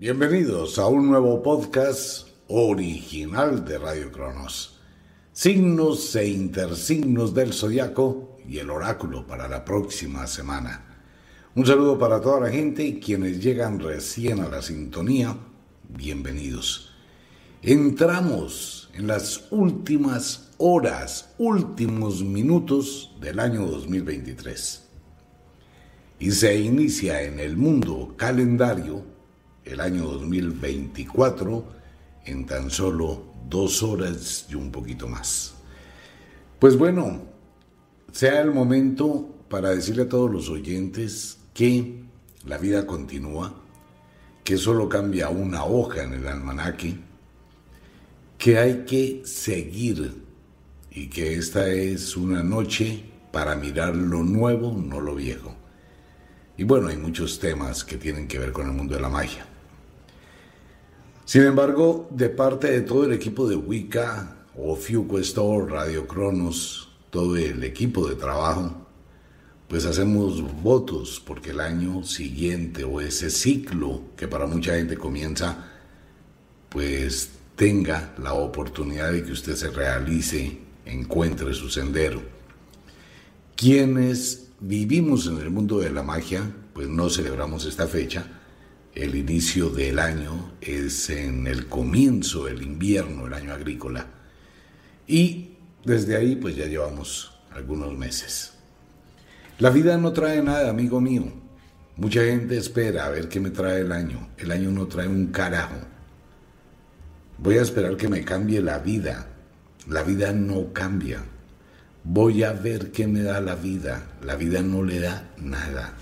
Bienvenidos a un nuevo podcast original de Radio Cronos. Signos e intersignos del zodiaco y el oráculo para la próxima semana. Un saludo para toda la gente y quienes llegan recién a la sintonía, bienvenidos. Entramos en las últimas horas, últimos minutos del año 2023. Y se inicia en el mundo calendario el año 2024 en tan solo dos horas y un poquito más. Pues bueno, sea el momento para decirle a todos los oyentes que la vida continúa, que solo cambia una hoja en el almanaque, que hay que seguir y que esta es una noche para mirar lo nuevo, no lo viejo. Y bueno, hay muchos temas que tienen que ver con el mundo de la magia. Sin embargo, de parte de todo el equipo de Wicca, o Store, Radio Cronos, todo el equipo de trabajo, pues hacemos votos porque el año siguiente o ese ciclo que para mucha gente comienza, pues tenga la oportunidad de que usted se realice, encuentre su sendero. Quienes vivimos en el mundo de la magia, pues no celebramos esta fecha, el inicio del año es en el comienzo del invierno, el año agrícola. Y desde ahí pues ya llevamos algunos meses. La vida no trae nada, amigo mío. Mucha gente espera a ver qué me trae el año. El año no trae un carajo. Voy a esperar que me cambie la vida. La vida no cambia. Voy a ver qué me da la vida. La vida no le da nada.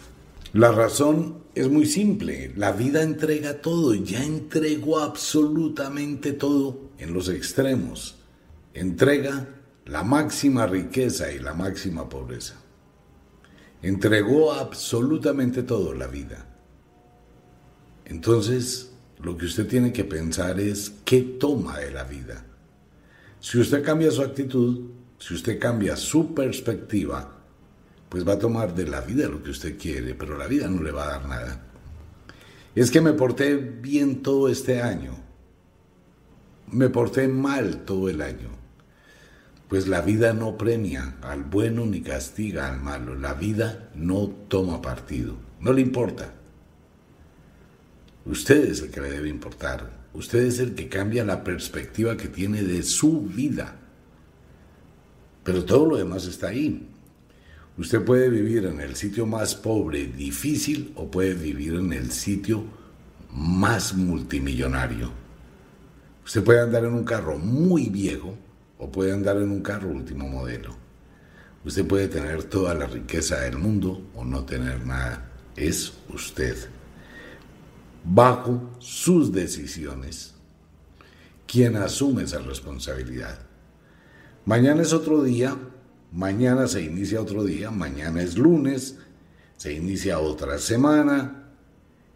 La razón es muy simple. La vida entrega todo, ya entregó absolutamente todo en los extremos. Entrega la máxima riqueza y la máxima pobreza. Entregó absolutamente todo la vida. Entonces, lo que usted tiene que pensar es qué toma de la vida. Si usted cambia su actitud, si usted cambia su perspectiva, pues va a tomar de la vida lo que usted quiere, pero la vida no le va a dar nada. Es que me porté bien todo este año, me porté mal todo el año. Pues la vida no premia al bueno ni castiga al malo, la vida no toma partido, no le importa. Usted es el que le debe importar, usted es el que cambia la perspectiva que tiene de su vida. Pero todo lo demás está ahí. Usted puede vivir en el sitio más pobre, difícil, o puede vivir en el sitio más multimillonario. Usted puede andar en un carro muy viejo o puede andar en un carro último modelo. Usted puede tener toda la riqueza del mundo o no tener nada. Es usted. Bajo sus decisiones, quien asume esa responsabilidad. Mañana es otro día Mañana se inicia otro día, mañana es lunes, se inicia otra semana,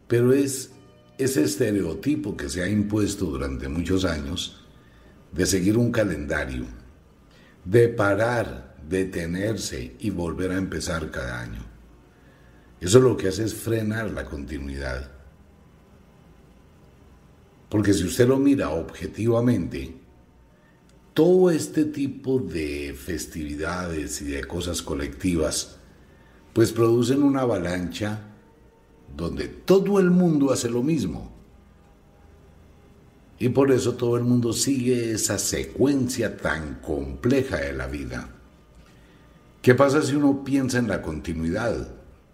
pero es ese estereotipo que se ha impuesto durante muchos años de seguir un calendario, de parar, detenerse y volver a empezar cada año. Eso lo que hace es frenar la continuidad. Porque si usted lo mira objetivamente, todo este tipo de festividades y de cosas colectivas, pues producen una avalancha donde todo el mundo hace lo mismo. Y por eso todo el mundo sigue esa secuencia tan compleja de la vida. ¿Qué pasa si uno piensa en la continuidad?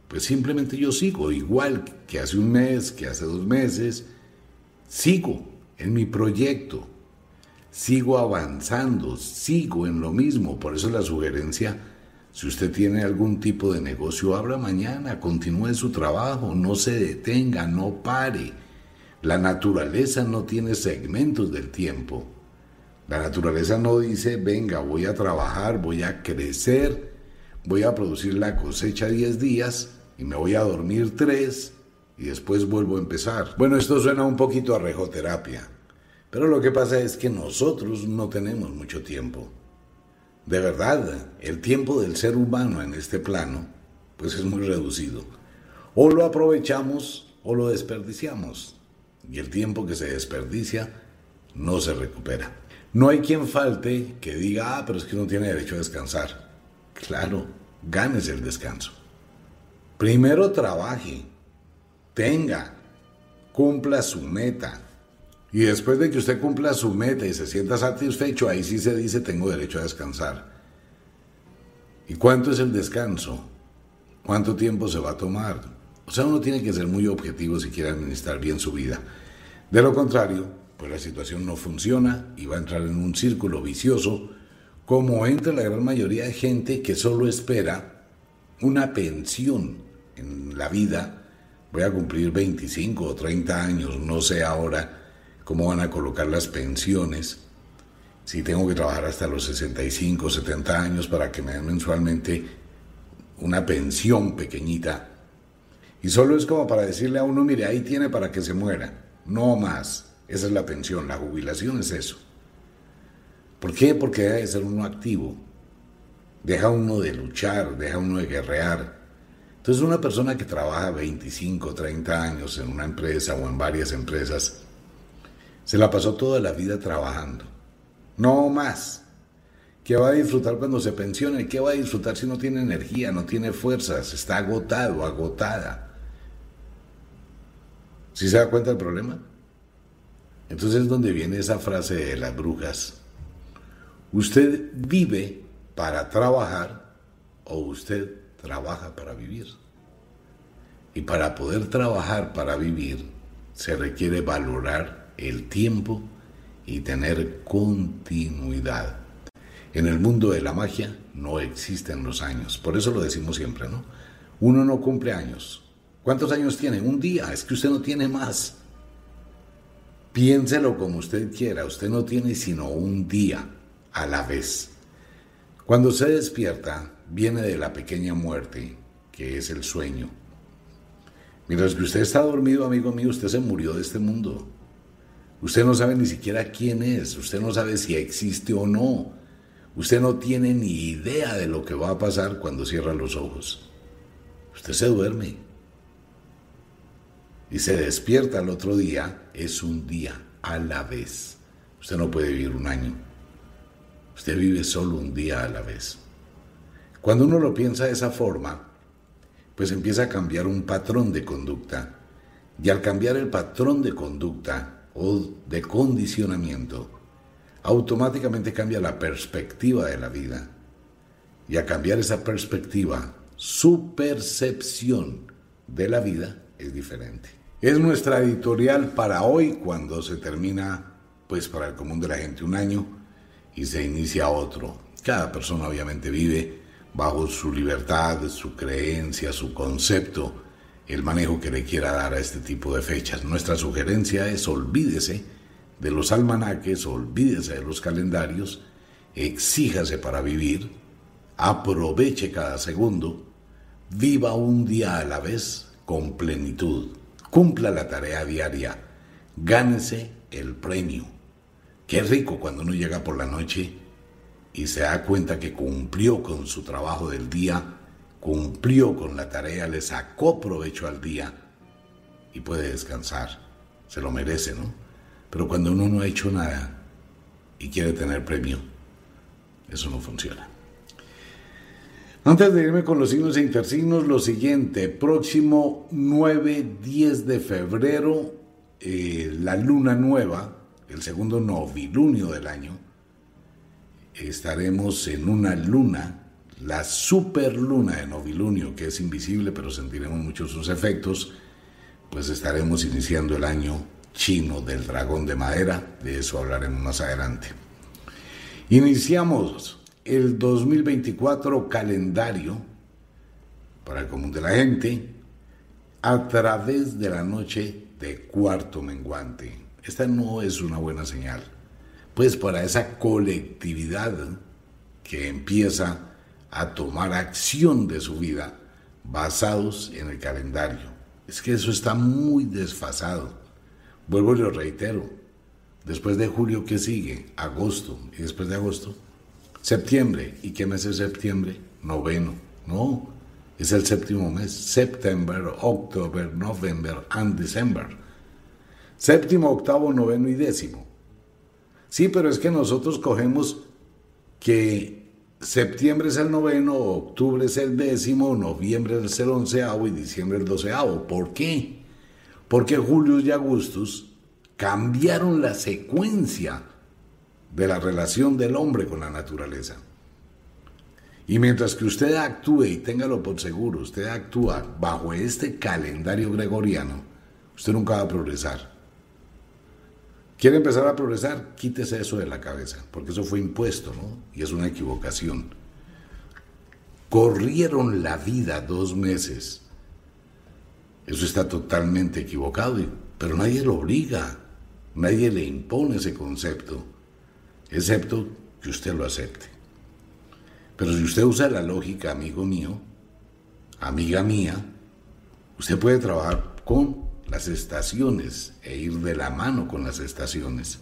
Pues simplemente yo sigo igual que hace un mes, que hace dos meses, sigo en mi proyecto sigo avanzando, sigo en lo mismo. Por eso la sugerencia, si usted tiene algún tipo de negocio, abra mañana, continúe su trabajo, no se detenga, no pare. La naturaleza no tiene segmentos del tiempo. La naturaleza no dice, venga, voy a trabajar, voy a crecer, voy a producir la cosecha 10 días y me voy a dormir 3 y después vuelvo a empezar. Bueno, esto suena un poquito a rejoterapia. Pero lo que pasa es que nosotros no tenemos mucho tiempo. De verdad, el tiempo del ser humano en este plano, pues es muy reducido. O lo aprovechamos o lo desperdiciamos. y el tiempo que se desperdicia no se recupera. No hay quien falte que diga, ah, pero es que uno tiene derecho a descansar. Claro, ganes el descanso. Primero trabaje, tenga, cumpla su meta. Y después de que usted cumpla su meta y se sienta satisfecho, ahí sí se dice tengo derecho a descansar. ¿Y cuánto es el descanso? ¿Cuánto tiempo se va a tomar? O sea, uno tiene que ser muy objetivo si quiere administrar bien su vida. De lo contrario, pues la situación no funciona y va a entrar en un círculo vicioso, como entra la gran mayoría de gente que solo espera una pensión en la vida. Voy a cumplir 25 o 30 años, no sé ahora cómo van a colocar las pensiones, si tengo que trabajar hasta los 65, 70 años para que me den mensualmente una pensión pequeñita. Y solo es como para decirle a uno, mire, ahí tiene para que se muera, no más. Esa es la pensión, la jubilación es eso. ¿Por qué? Porque debe ser uno activo. Deja uno de luchar, deja uno de guerrear. Entonces una persona que trabaja 25, 30 años en una empresa o en varias empresas, se la pasó toda la vida trabajando. No más. ¿Qué va a disfrutar cuando se pensione? ¿Qué va a disfrutar si no tiene energía, no tiene fuerzas, está agotado, agotada? ¿Sí se da cuenta del problema? Entonces es donde viene esa frase de las brujas. ¿Usted vive para trabajar o usted trabaja para vivir? Y para poder trabajar para vivir se requiere valorar el tiempo y tener continuidad. En el mundo de la magia no existen los años, por eso lo decimos siempre, ¿no? Uno no cumple años. ¿Cuántos años tiene? Un día, es que usted no tiene más. Piénselo como usted quiera, usted no tiene sino un día a la vez. Cuando se despierta, viene de la pequeña muerte, que es el sueño. Mientras que usted está dormido, amigo mío, usted se murió de este mundo. Usted no sabe ni siquiera quién es, usted no sabe si existe o no. Usted no tiene ni idea de lo que va a pasar cuando cierra los ojos. Usted se duerme y se despierta al otro día, es un día a la vez. Usted no puede vivir un año. Usted vive solo un día a la vez. Cuando uno lo piensa de esa forma, pues empieza a cambiar un patrón de conducta. Y al cambiar el patrón de conducta, o de condicionamiento, automáticamente cambia la perspectiva de la vida. Y a cambiar esa perspectiva, su percepción de la vida es diferente. Es nuestra editorial para hoy cuando se termina, pues para el común de la gente, un año y se inicia otro. Cada persona obviamente vive bajo su libertad, su creencia, su concepto el manejo que le quiera dar a este tipo de fechas. Nuestra sugerencia es olvídese de los almanaques, olvídese de los calendarios, exíjase para vivir, aproveche cada segundo, viva un día a la vez con plenitud, cumpla la tarea diaria, gánese el premio. Qué rico cuando uno llega por la noche y se da cuenta que cumplió con su trabajo del día cumplió con la tarea, le sacó provecho al día y puede descansar. Se lo merece, ¿no? Pero cuando uno no ha hecho nada y quiere tener premio, eso no funciona. Antes de irme con los signos e intersignos, lo siguiente, próximo 9-10 de febrero, eh, la luna nueva, el segundo novilunio del año, estaremos en una luna la superluna de novilunio, que es invisible, pero sentiremos mucho sus efectos, pues estaremos iniciando el año chino del dragón de madera, de eso hablaremos más adelante. Iniciamos el 2024 calendario para el común de la gente a través de la noche de cuarto menguante. Esta no es una buena señal, pues para esa colectividad que empieza a tomar acción de su vida basados en el calendario. Es que eso está muy desfasado. Vuelvo y lo reitero. Después de julio, ¿qué sigue? Agosto. ¿Y después de agosto? Septiembre. ¿Y qué mes es septiembre? Noveno. No, es el séptimo mes. September, October, November and December. Séptimo, octavo, noveno y décimo. Sí, pero es que nosotros cogemos que septiembre es el noveno, octubre es el décimo, noviembre es el onceavo y diciembre el doceavo. ¿Por qué? Porque Julius y Augustus cambiaron la secuencia de la relación del hombre con la naturaleza. Y mientras que usted actúe, y téngalo por seguro, usted actúa bajo este calendario gregoriano, usted nunca va a progresar. ¿Quiere empezar a progresar? Quítese eso de la cabeza, porque eso fue impuesto, ¿no? Y es una equivocación. Corrieron la vida dos meses. Eso está totalmente equivocado, pero nadie lo obliga, nadie le impone ese concepto, excepto que usted lo acepte. Pero si usted usa la lógica, amigo mío, amiga mía, usted puede trabajar con las estaciones e ir de la mano con las estaciones.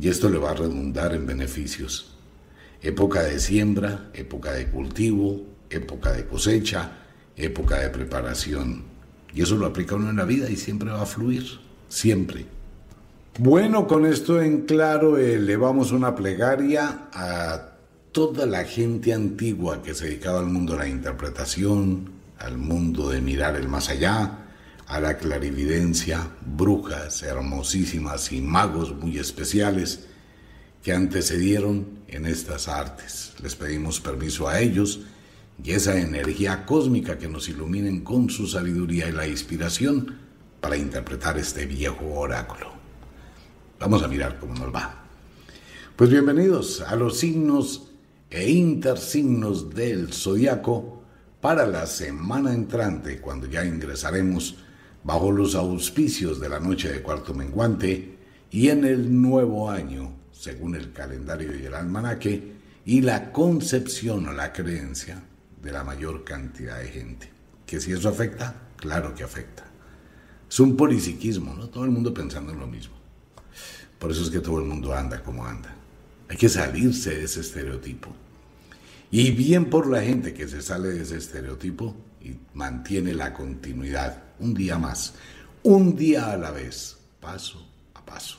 Y esto le va a redundar en beneficios. Época de siembra, época de cultivo, época de cosecha, época de preparación. Y eso lo aplica uno en la vida y siempre va a fluir, siempre. Bueno, con esto en claro, elevamos una plegaria a toda la gente antigua que se dedicaba al mundo de la interpretación, al mundo de mirar el más allá, a la clarividencia, brujas hermosísimas y magos muy especiales que antecedieron en estas artes. Les pedimos permiso a ellos y esa energía cósmica que nos iluminen con su sabiduría y la inspiración para interpretar este viejo oráculo. Vamos a mirar cómo nos va. Pues bienvenidos a los signos e intersignos del zodiaco para la semana entrante, cuando ya ingresaremos bajo los auspicios de la noche de cuarto menguante y en el nuevo año, según el calendario y el almanaque, y la concepción o la creencia de la mayor cantidad de gente. Que si eso afecta, claro que afecta. Es un polisiquismo, ¿no? Todo el mundo pensando en lo mismo. Por eso es que todo el mundo anda como anda. Hay que salirse de ese estereotipo. Y bien por la gente que se sale de ese estereotipo y mantiene la continuidad un día más, un día a la vez, paso a paso.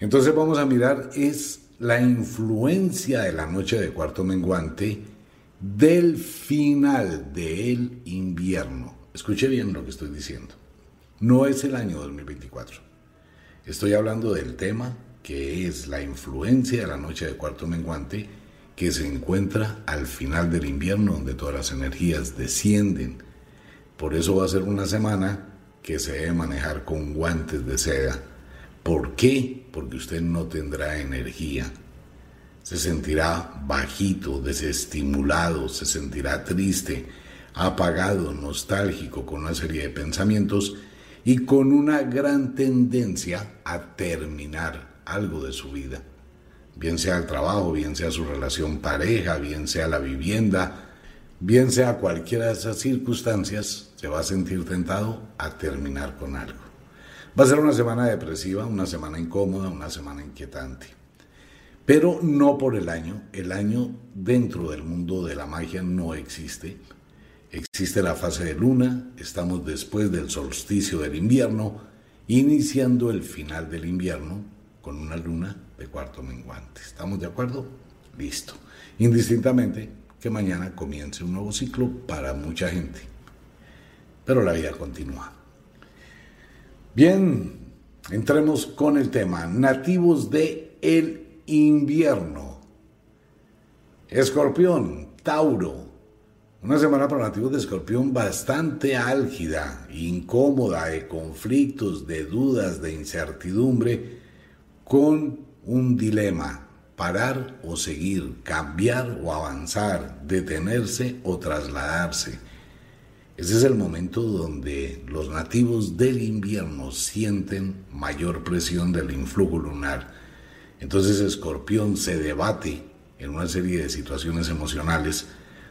Entonces vamos a mirar es la influencia de la noche de cuarto menguante del final del invierno. Escuche bien lo que estoy diciendo. No es el año 2024. Estoy hablando del tema que es la influencia de la noche de cuarto menguante que se encuentra al final del invierno donde todas las energías descienden por eso va a ser una semana que se debe manejar con guantes de seda. ¿Por qué? Porque usted no tendrá energía. Se sentirá bajito, desestimulado, se sentirá triste, apagado, nostálgico, con una serie de pensamientos y con una gran tendencia a terminar algo de su vida. Bien sea el trabajo, bien sea su relación pareja, bien sea la vivienda, bien sea cualquiera de esas circunstancias, se va a sentir tentado a terminar con algo. Va a ser una semana depresiva, una semana incómoda, una semana inquietante. Pero no por el año. El año dentro del mundo de la magia no existe. Existe la fase de luna, estamos después del solsticio del invierno, iniciando el final del invierno con una luna de cuarto menguante. ¿Estamos de acuerdo? Listo. Indistintamente, que mañana comience un nuevo ciclo para mucha gente. Pero la vida continúa. Bien, entremos con el tema. Nativos de el invierno. Escorpión, Tauro. Una semana para nativos de Escorpión bastante álgida, incómoda, de conflictos, de dudas, de incertidumbre, con un dilema parar o seguir, cambiar o avanzar, detenerse o trasladarse. Ese es el momento donde los nativos del invierno sienten mayor presión del influjo lunar. Entonces Escorpión se debate en una serie de situaciones emocionales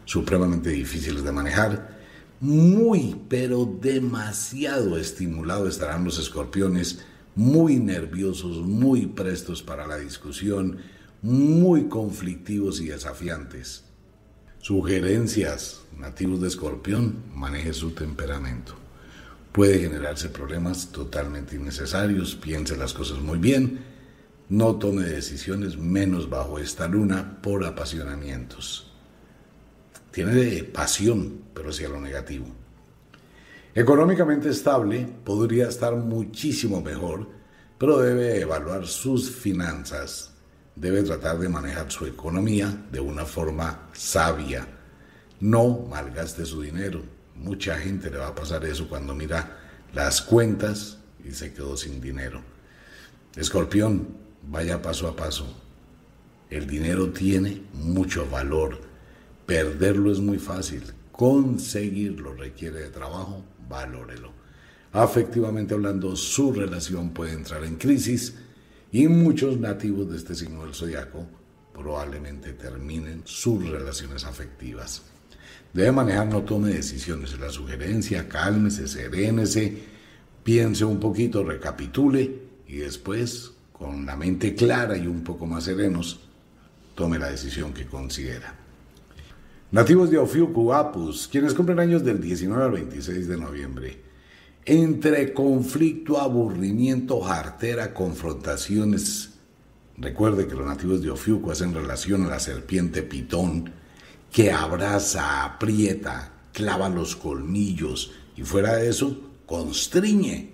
supremamente difíciles de manejar. Muy, pero demasiado estimulados estarán los escorpiones, muy nerviosos, muy prestos para la discusión, muy conflictivos y desafiantes. Sugerencias, nativos de escorpión, maneje su temperamento. Puede generarse problemas totalmente innecesarios, piense las cosas muy bien, no tome decisiones menos bajo esta luna por apasionamientos. Tiene pasión, pero hacia lo negativo. Económicamente estable, podría estar muchísimo mejor, pero debe evaluar sus finanzas. Debe tratar de manejar su economía de una forma sabia. No malgaste su dinero Mucha gente le va a pasar eso cuando mira las cuentas y se quedó sin dinero. Escorpión, vaya paso a paso. El dinero tiene mucho valor. Perderlo es muy fácil. Conseguirlo requiere de trabajo. Valórelo. Afectivamente hablando, su relación puede entrar en crisis y muchos nativos de este signo del zodiaco probablemente terminen sus relaciones afectivas. Debe manejar, no tome decisiones. Es la sugerencia, cálmese, serénese, piense un poquito, recapitule y después, con la mente clara y un poco más serenos, tome la decisión que considera. Nativos de Ofiuku, Apus, quienes cumplen años del 19 al 26 de noviembre. Entre conflicto, aburrimiento, jartera, confrontaciones. Recuerde que los nativos de Ofiuku hacen relación a la serpiente pitón, que abraza, aprieta, clava los colmillos y fuera de eso, constriñe.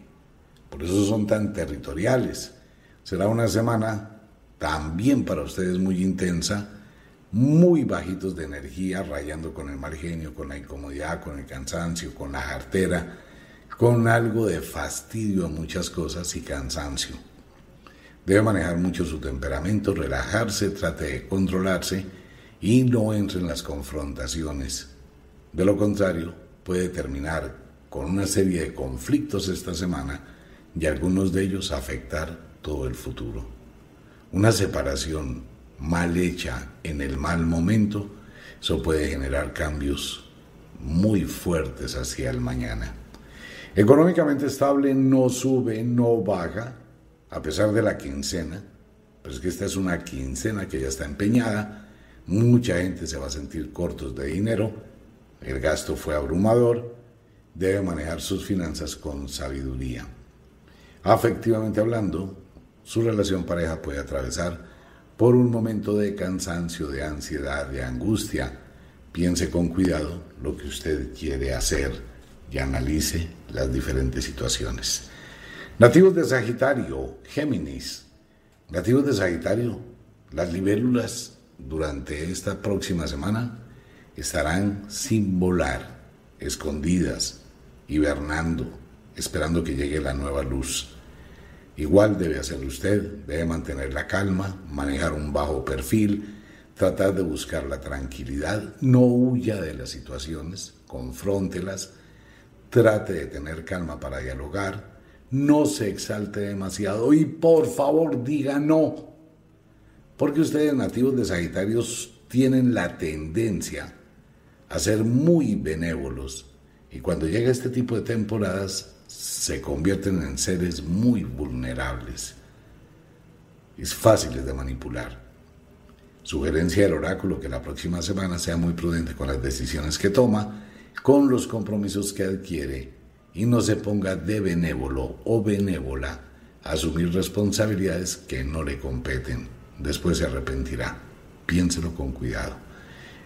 Por eso son tan territoriales. Será una semana también para ustedes muy intensa, muy bajitos de energía, rayando con el mal genio, con la incomodidad, con el cansancio, con la jartera, con algo de fastidio a muchas cosas y cansancio. Debe manejar mucho su temperamento, relajarse, trate de controlarse y no entre en las confrontaciones. De lo contrario, puede terminar con una serie de conflictos esta semana y algunos de ellos afectar todo el futuro. Una separación mal hecha en el mal momento, eso puede generar cambios muy fuertes hacia el mañana. Económicamente estable no sube, no baja, a pesar de la quincena, pero es que esta es una quincena que ya está empeñada, Mucha gente se va a sentir cortos de dinero, el gasto fue abrumador, debe manejar sus finanzas con sabiduría. Afectivamente hablando, su relación pareja puede atravesar por un momento de cansancio, de ansiedad, de angustia. Piense con cuidado lo que usted quiere hacer y analice las diferentes situaciones. Nativos de Sagitario, Géminis. Nativos de Sagitario, las libélulas durante esta próxima semana estarán sin volar, escondidas, hibernando, esperando que llegue la nueva luz. Igual debe hacerlo usted, debe mantener la calma, manejar un bajo perfil, tratar de buscar la tranquilidad, no huya de las situaciones, confróntelas, trate de tener calma para dialogar, no se exalte demasiado y por favor diga no porque ustedes nativos de Sagitarios tienen la tendencia a ser muy benévolos y cuando llega este tipo de temporadas se convierten en seres muy vulnerables. Es fácil de manipular. Sugerencia del oráculo que la próxima semana sea muy prudente con las decisiones que toma, con los compromisos que adquiere y no se ponga de benévolo o benévola a asumir responsabilidades que no le competen después se arrepentirá. Piénselo con cuidado.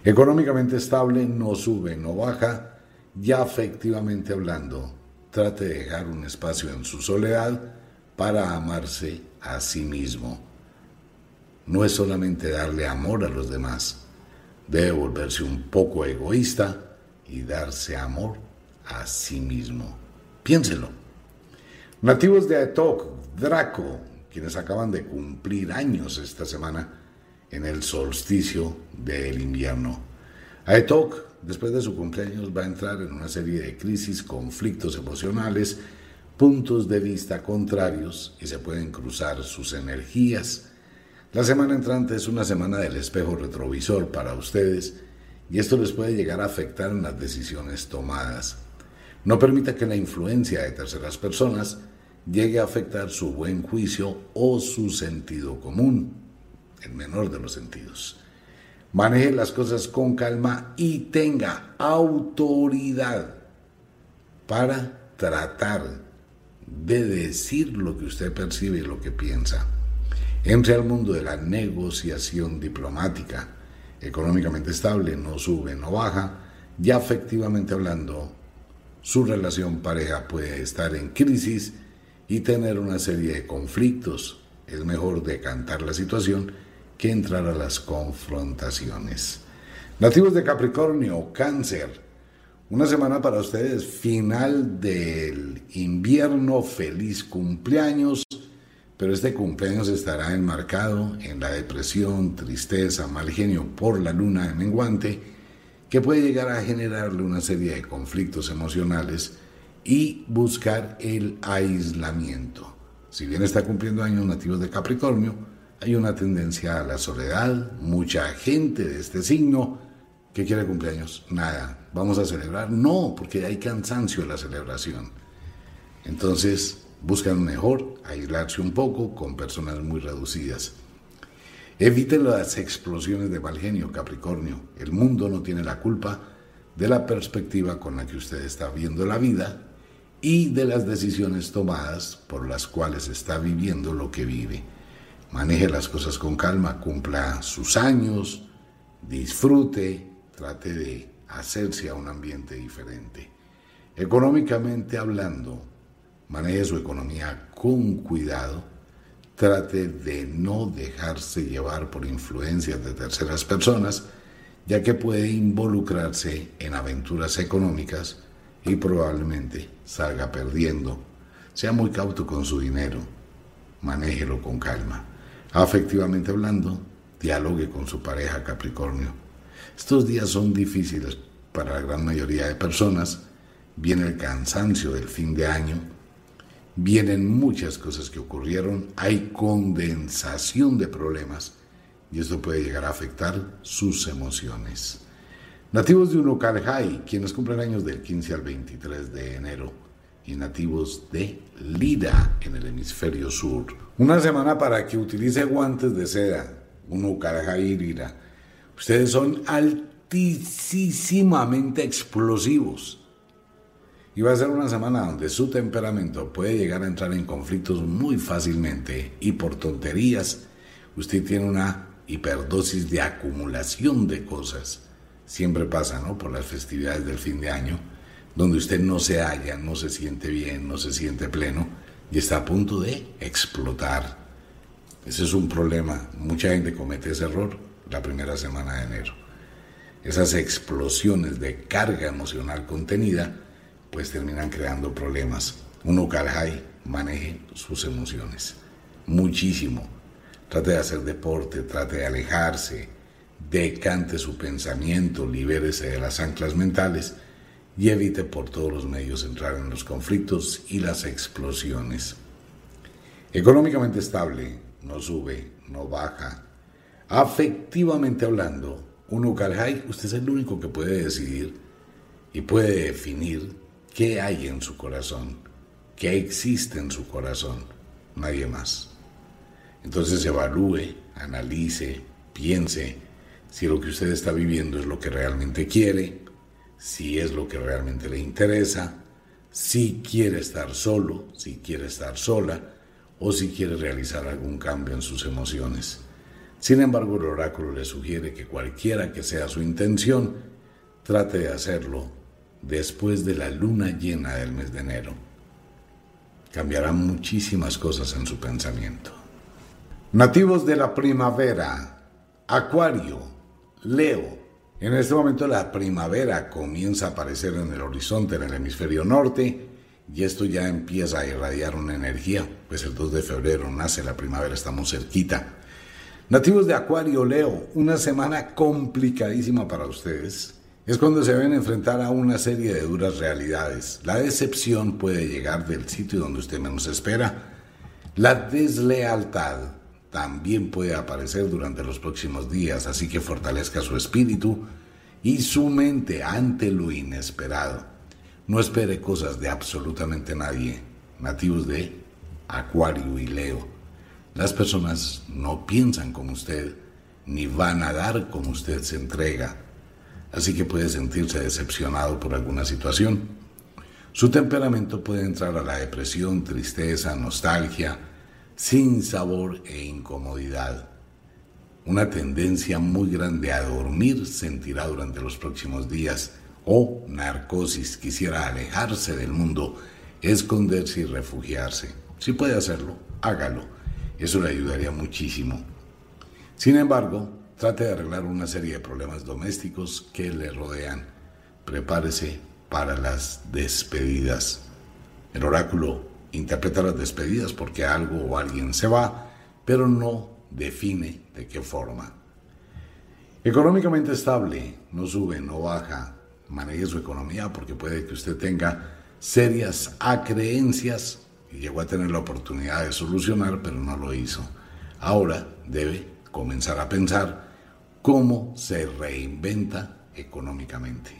Económicamente estable, no sube, no baja, ya afectivamente hablando, trate de dejar un espacio en su soledad para amarse a sí mismo. No es solamente darle amor a los demás, debe volverse un poco egoísta y darse amor a sí mismo. Piénselo. Nativos de Aetok, Draco, quienes acaban de cumplir años esta semana en el solsticio del invierno. Aetok, después de su cumpleaños, va a entrar en una serie de crisis, conflictos emocionales, puntos de vista contrarios y se pueden cruzar sus energías. La semana entrante es una semana del espejo retrovisor para ustedes y esto les puede llegar a afectar en las decisiones tomadas. No permita que la influencia de terceras personas llegue a afectar su buen juicio o su sentido común, el menor de los sentidos. Maneje las cosas con calma y tenga autoridad para tratar de decir lo que usted percibe y lo que piensa. Entre al mundo de la negociación diplomática, económicamente estable, no sube, no baja, ya afectivamente hablando, su relación pareja puede estar en crisis y tener una serie de conflictos. Es mejor decantar la situación que entrar a las confrontaciones. Nativos de Capricornio, cáncer. Una semana para ustedes, final del invierno, feliz cumpleaños, pero este cumpleaños estará enmarcado en la depresión, tristeza, mal genio por la luna de menguante, que puede llegar a generarle una serie de conflictos emocionales y buscar el aislamiento. Si bien está cumpliendo años nativos de Capricornio, hay una tendencia a la soledad, mucha gente de este signo que quiere cumpleaños, nada, vamos a celebrar, no, porque hay cansancio en la celebración. Entonces buscan mejor aislarse un poco con personas muy reducidas. Eviten las explosiones de mal genio, Capricornio. El mundo no tiene la culpa de la perspectiva con la que usted está viendo la vida y de las decisiones tomadas por las cuales está viviendo lo que vive. Maneje las cosas con calma, cumpla sus años, disfrute, trate de hacerse a un ambiente diferente. Económicamente hablando, maneje su economía con cuidado, trate de no dejarse llevar por influencias de terceras personas, ya que puede involucrarse en aventuras económicas y probablemente salga perdiendo. Sea muy cauto con su dinero, manéjelo con calma. Afectivamente hablando, dialogue con su pareja Capricornio. Estos días son difíciles para la gran mayoría de personas. Viene el cansancio del fin de año, vienen muchas cosas que ocurrieron, hay condensación de problemas y esto puede llegar a afectar sus emociones. Nativos de Unokalhai, quienes cumplen años del 15 al 23 de enero, y nativos de Lira en el hemisferio sur. Una semana para que utilice guantes de seda, Unokalhai y Lira. Ustedes son altísimamente explosivos. Y va a ser una semana donde su temperamento puede llegar a entrar en conflictos muy fácilmente y por tonterías usted tiene una hiperdosis de acumulación de cosas siempre pasa, ¿no? Por las festividades del fin de año, donde usted no se halla, no se siente bien, no se siente pleno y está a punto de explotar. Ese es un problema. Mucha gente comete ese error la primera semana de enero. Esas explosiones de carga emocional contenida, pues terminan creando problemas. Uno carajay maneje sus emociones. Muchísimo. Trate de hacer deporte, trate de alejarse, decante su pensamiento, libérese de las anclas mentales y evite por todos los medios entrar en los conflictos y las explosiones. Económicamente estable, no sube, no baja. Afectivamente hablando, un Ukalhai, usted es el único que puede decidir y puede definir qué hay en su corazón, qué existe en su corazón, nadie más. Entonces evalúe, analice, piense, si lo que usted está viviendo es lo que realmente quiere, si es lo que realmente le interesa, si quiere estar solo, si quiere estar sola o si quiere realizar algún cambio en sus emociones. Sin embargo, el oráculo le sugiere que cualquiera que sea su intención, trate de hacerlo después de la luna llena del mes de enero. Cambiarán muchísimas cosas en su pensamiento. Nativos de la primavera, Acuario, Leo. En este momento la primavera comienza a aparecer en el horizonte en el hemisferio norte y esto ya empieza a irradiar una energía, pues el 2 de febrero nace la primavera, estamos cerquita. Nativos de Acuario, Leo, una semana complicadísima para ustedes. Es cuando se ven enfrentar a una serie de duras realidades. La decepción puede llegar del sitio donde usted menos espera. La deslealtad también puede aparecer durante los próximos días, así que fortalezca su espíritu y su mente ante lo inesperado. No espere cosas de absolutamente nadie, nativos de Acuario y Leo. Las personas no piensan como usted, ni van a dar como usted se entrega, así que puede sentirse decepcionado por alguna situación. Su temperamento puede entrar a la depresión, tristeza, nostalgia, sin sabor e incomodidad. Una tendencia muy grande a dormir sentirá durante los próximos días o narcosis, quisiera alejarse del mundo, esconderse y refugiarse. Si puede hacerlo, hágalo. Eso le ayudaría muchísimo. Sin embargo, trate de arreglar una serie de problemas domésticos que le rodean. Prepárese para las despedidas. El oráculo interpreta las despedidas porque algo o alguien se va, pero no define de qué forma. Económicamente estable, no sube, no baja, maneje su economía porque puede que usted tenga serias acreencias y llegó a tener la oportunidad de solucionar, pero no lo hizo. Ahora debe comenzar a pensar cómo se reinventa económicamente.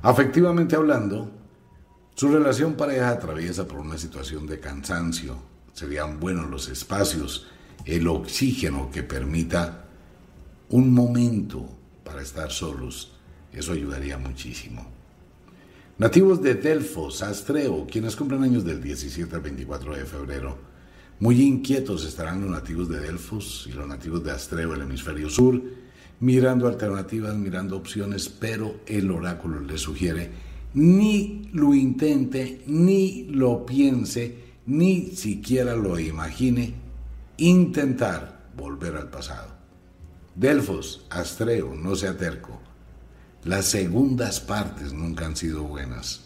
Afectivamente hablando, su relación pareja atraviesa por una situación de cansancio. Serían buenos los espacios, el oxígeno que permita un momento para estar solos. Eso ayudaría muchísimo. Nativos de Delfos, Astreo, quienes cumplen años del 17 al 24 de febrero. Muy inquietos estarán los nativos de Delfos y los nativos de Astreo, el hemisferio sur, mirando alternativas, mirando opciones, pero el oráculo les sugiere ni lo intente, ni lo piense, ni siquiera lo imagine, intentar volver al pasado. Delfos, Astreo, no sea terco. Las segundas partes nunca han sido buenas,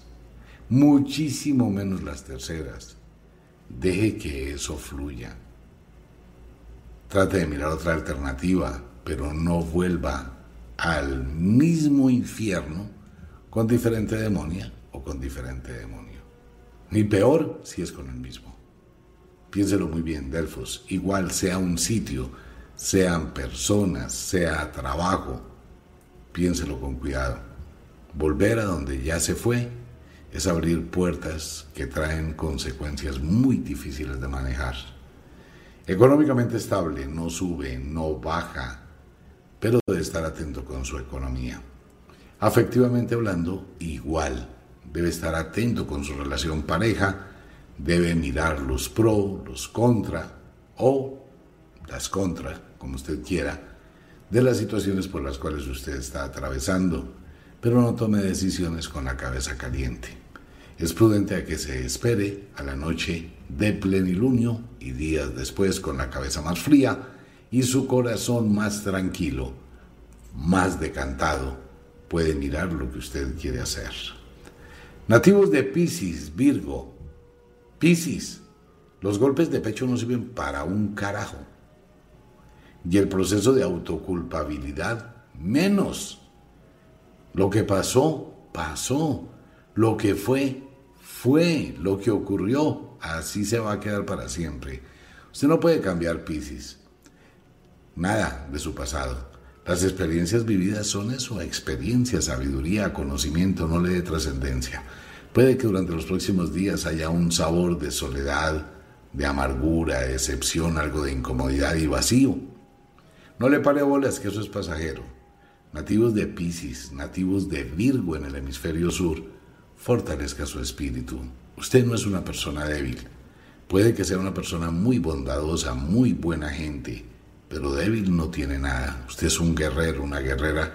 muchísimo menos las terceras. Deje que eso fluya. Trate de mirar otra alternativa, pero no vuelva al mismo infierno con diferente demonia o con diferente demonio. Ni peor si es con el mismo. Piénselo muy bien, Delfos. Igual sea un sitio, sean personas, sea trabajo, piénselo con cuidado. Volver a donde ya se fue es abrir puertas que traen consecuencias muy difíciles de manejar. Económicamente estable, no sube, no baja, pero debe estar atento con su economía. Afectivamente hablando, igual, debe estar atento con su relación pareja, debe mirar los pro, los contra o las contra, como usted quiera, de las situaciones por las cuales usted está atravesando, pero no tome decisiones con la cabeza caliente. Es prudente a que se espere a la noche de plenilunio y días después con la cabeza más fría y su corazón más tranquilo, más decantado, puede mirar lo que usted quiere hacer. Nativos de Pisces, Virgo. Piscis, los golpes de pecho no sirven para un carajo y el proceso de autoculpabilidad menos. Lo que pasó, pasó. Lo que fue, fue. Lo que ocurrió, así se va a quedar para siempre. Usted no puede cambiar Piscis. Nada de su pasado. Las experiencias vividas son eso, experiencia, sabiduría, conocimiento, no le dé trascendencia. Puede que durante los próximos días haya un sabor de soledad, de amargura, de decepción, algo de incomodidad y vacío. No le pare bolas que eso es pasajero. Nativos de Pisces, nativos de Virgo en el hemisferio sur, fortalezca su espíritu. Usted no es una persona débil. Puede que sea una persona muy bondadosa, muy buena gente, pero débil no tiene nada. Usted es un guerrero, una guerrera.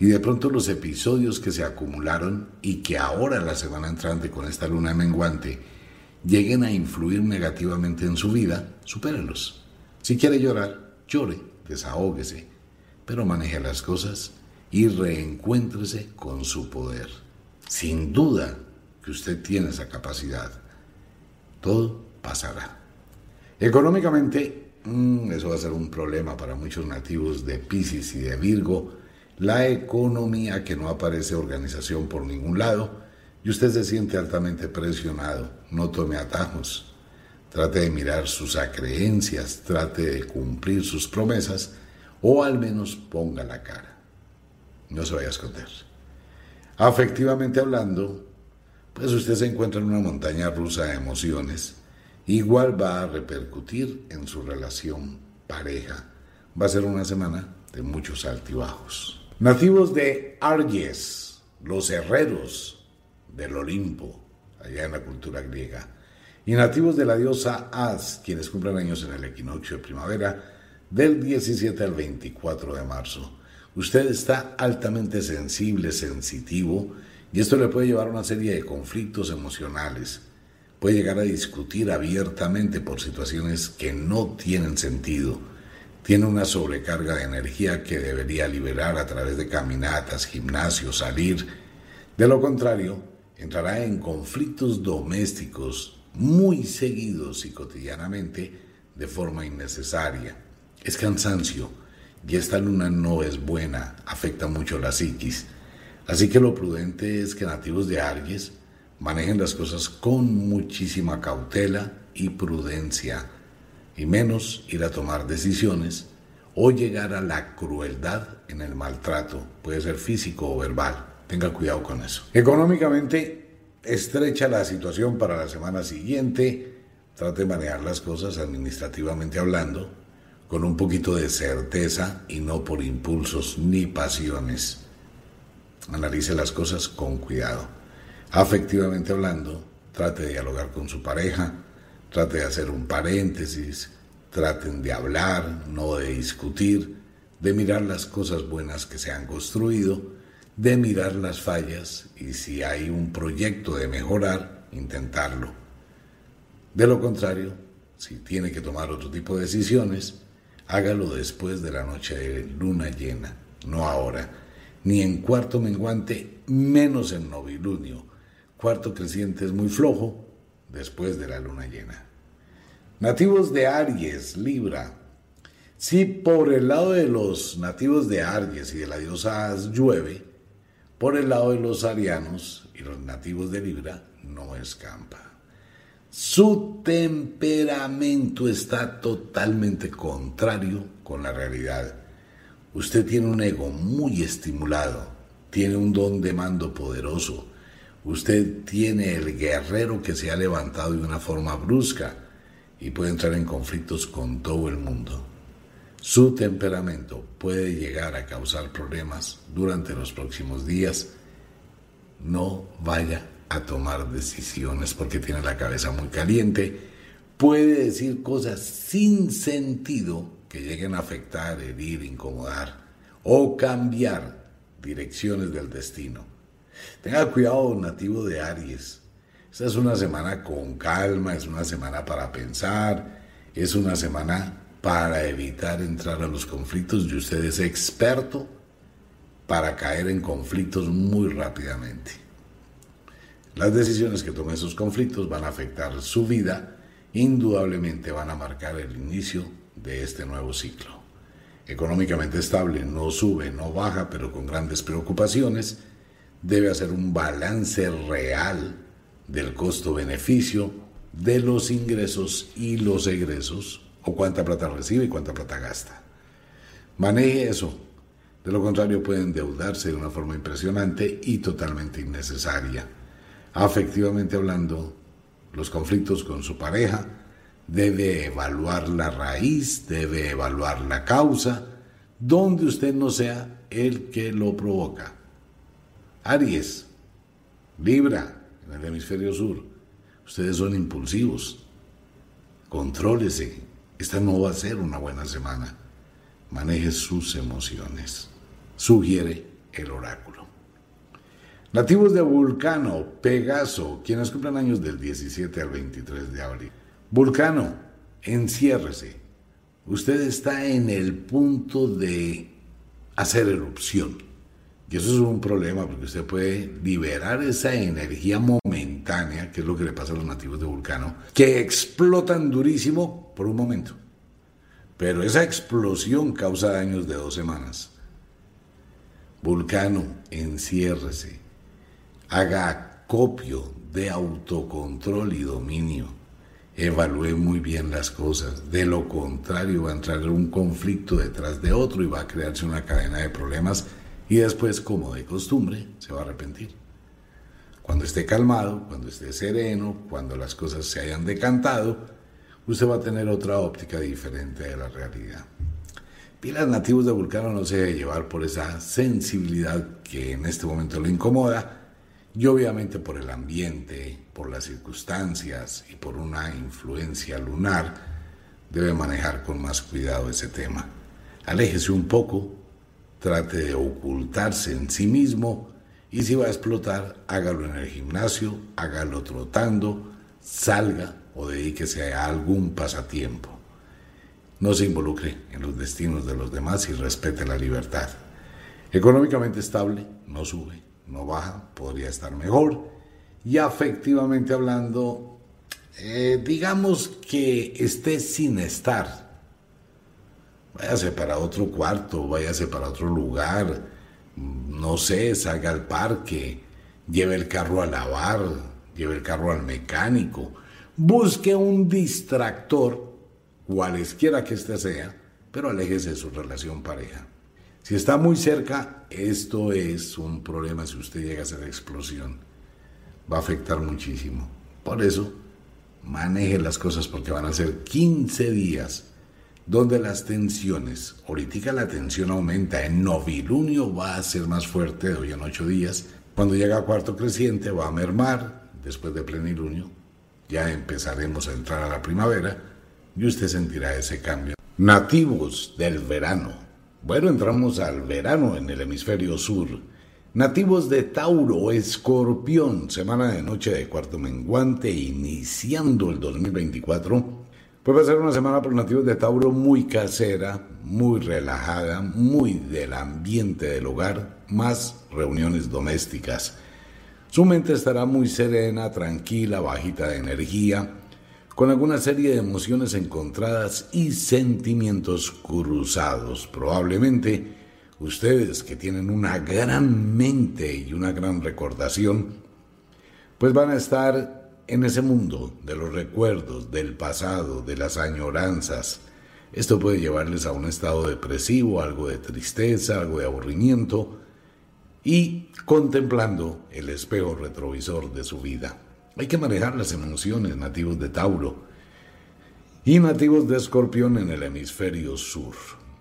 Y de pronto los episodios que se acumularon y que ahora la semana entrante con esta luna menguante lleguen a influir negativamente en su vida, supérelos. Si quiere llorar, llore desahóguese, pero maneje las cosas y reencuéntrese con su poder. Sin duda que usted tiene esa capacidad. Todo pasará. Económicamente, mm, eso va a ser un problema para muchos nativos de Pisces y de Virgo. La economía que no aparece organización por ningún lado y usted se siente altamente presionado. No tome atajos. Trate de mirar sus acreencias, trate de cumplir sus promesas o al menos ponga la cara. No se vaya a esconder. Afectivamente hablando, pues usted se encuentra en una montaña rusa de emociones. Igual va a repercutir en su relación pareja. Va a ser una semana de muchos altibajos. Nativos de Arges, los herreros del Olimpo, allá en la cultura griega. Y nativos de la diosa As, quienes cumplen años en el equinoccio de primavera del 17 al 24 de marzo. Usted está altamente sensible, sensitivo, y esto le puede llevar a una serie de conflictos emocionales. Puede llegar a discutir abiertamente por situaciones que no tienen sentido. Tiene una sobrecarga de energía que debería liberar a través de caminatas, gimnasio, salir. De lo contrario, entrará en conflictos domésticos muy seguidos y cotidianamente de forma innecesaria. Es cansancio y esta luna no es buena, afecta mucho la psiquis. Así que lo prudente es que nativos de Aries manejen las cosas con muchísima cautela y prudencia, y menos ir a tomar decisiones o llegar a la crueldad en el maltrato, puede ser físico o verbal. Tenga cuidado con eso. Económicamente, estrecha la situación para la semana siguiente. Trate de manejar las cosas administrativamente hablando, con un poquito de certeza y no por impulsos ni pasiones. Analice las cosas con cuidado. Afectivamente hablando, trate de dialogar con su pareja, trate de hacer un paréntesis, traten de hablar, no de discutir, de mirar las cosas buenas que se han construido, de mirar las fallas y si hay un proyecto de mejorar, intentarlo. De lo contrario, si tiene que tomar otro tipo de decisiones, hágalo después de la noche de luna llena, no ahora, ni en cuarto menguante, menos en novilunio. Cuarto creciente es muy flojo después de la luna llena. Nativos de Aries, Libra. Si por el lado de los nativos de Aries y de la diosa As llueve, por el lado de los arianos y los nativos de Libra no escampa. Su temperamento está totalmente contrario con la realidad. Usted tiene un ego muy estimulado, tiene un don de mando poderoso. Usted tiene el guerrero que se ha levantado de una forma brusca y puede entrar en conflictos con todo el mundo. Su temperamento puede llegar a causar problemas durante los próximos días. No vaya a tomar decisiones porque tiene la cabeza muy caliente, puede decir cosas sin sentido que lleguen a afectar, herir, incomodar o cambiar direcciones del destino. Tenga cuidado, nativo de Aries. Esta es una semana con calma, es una semana para pensar, es una semana para evitar entrar a los conflictos y usted es experto para caer en conflictos muy rápidamente. Las decisiones que tome esos conflictos van a afectar su vida, indudablemente van a marcar el inicio de este nuevo ciclo. Económicamente estable, no sube, no baja, pero con grandes preocupaciones, debe hacer un balance real del costo-beneficio, de los ingresos y los egresos, o cuánta plata recibe y cuánta plata gasta. Maneje eso. De lo contrario, puede endeudarse de una forma impresionante y totalmente innecesaria afectivamente hablando, los conflictos con su pareja, debe evaluar la raíz, debe evaluar la causa, donde usted no sea el que lo provoca. Aries, Libra, en el hemisferio sur, ustedes son impulsivos. Contrólese. Esta no va a ser una buena semana. Maneje sus emociones. Sugiere el oráculo. Nativos de Vulcano, Pegaso, quienes cumplen años del 17 al 23 de abril. Vulcano, enciérrese. Usted está en el punto de hacer erupción. Y eso es un problema porque usted puede liberar esa energía momentánea, que es lo que le pasa a los nativos de Vulcano, que explotan durísimo por un momento. Pero esa explosión causa daños de dos semanas. Vulcano, enciérrese haga acopio de autocontrol y dominio. Evalúe muy bien las cosas. De lo contrario, va a entrar un conflicto detrás de otro y va a crearse una cadena de problemas y después, como de costumbre, se va a arrepentir. Cuando esté calmado, cuando esté sereno, cuando las cosas se hayan decantado, usted va a tener otra óptica diferente de la realidad. Pilas nativos de Vulcano no se debe llevar por esa sensibilidad que en este momento lo incomoda Y obviamente por el ambiente, por las circunstancias y por una influencia lunar, debe manejar con más cuidado ese tema. Aléjese un poco, trate de ocultarse en sí mismo y si va a explotar, hágalo en el gimnasio, hágalo trotando, salga o dedíquese a algún pasatiempo. No se involucre en los destinos de los demás y respete la libertad. Económicamente estable, no sube, no baja, podría estar mejor. Y afectivamente hablando, eh, digamos que esté sin estar. Váyase para otro cuarto, váyase para otro lugar, no sé, salga al parque, lleve el carro a lavar, lleve el carro al mecánico, busque un distractor, cualesquiera que éste sea, pero aléjese de su relación pareja. Si está muy cerca, esto es un problema si usted llega a ser explosión. Va a afectar muchísimo. Por eso, maneje las cosas porque van a ser 15 días donde las tensiones, ahorita la tensión aumenta, en novilunio va a ser más fuerte de hoy en ocho días, cuando llega a cuarto creciente va a mermar, después de plenilunio ya empezaremos a entrar a la primavera y usted sentirá ese cambio. Nativos del verano. Bueno, entramos al verano en el hemisferio sur. Nativos de Tauro, Escorpión, semana de noche de cuarto menguante, iniciando el 2024 pues va a ser una semana por nativos de Tauro muy casera, muy relajada, muy del ambiente del hogar, más reuniones domésticas. Su mente estará muy serena, tranquila, bajita de energía, con alguna serie de emociones encontradas y sentimientos cruzados. Probablemente ustedes que tienen una gran mente y una gran recordación, pues van a estar en ese mundo de los recuerdos, del pasado, de las añoranzas. Esto puede llevarles a un estado depresivo, algo de tristeza, algo de aburrimiento y contemplando el espejo retrovisor de su vida. Hay que manejar las emociones nativos de Tauro y nativos de Escorpión en el hemisferio sur.